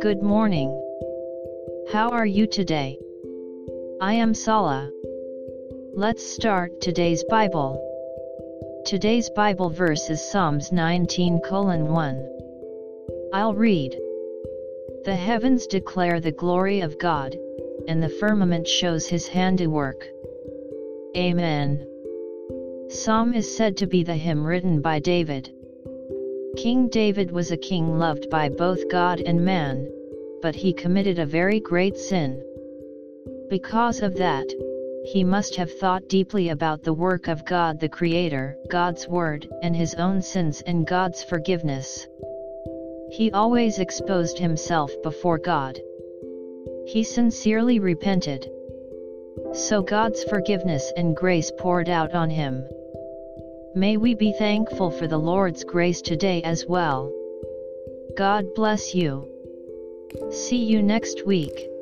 Good morning. How are you today? I am Sala. Let's start today's Bible. Today's Bible verse is Psalms 19 1. I'll read. The heavens declare the glory of God, and the firmament shows his handiwork. Amen. Psalm is said to be the hymn written by David. King David was a king loved by both God and man, but he committed a very great sin. Because of that, he must have thought deeply about the work of God the Creator, God's Word, and his own sins and God's forgiveness. He always exposed himself before God. He sincerely repented. So God's forgiveness and grace poured out on him. May we be thankful for the Lord's grace today as well. God bless you. See you next week.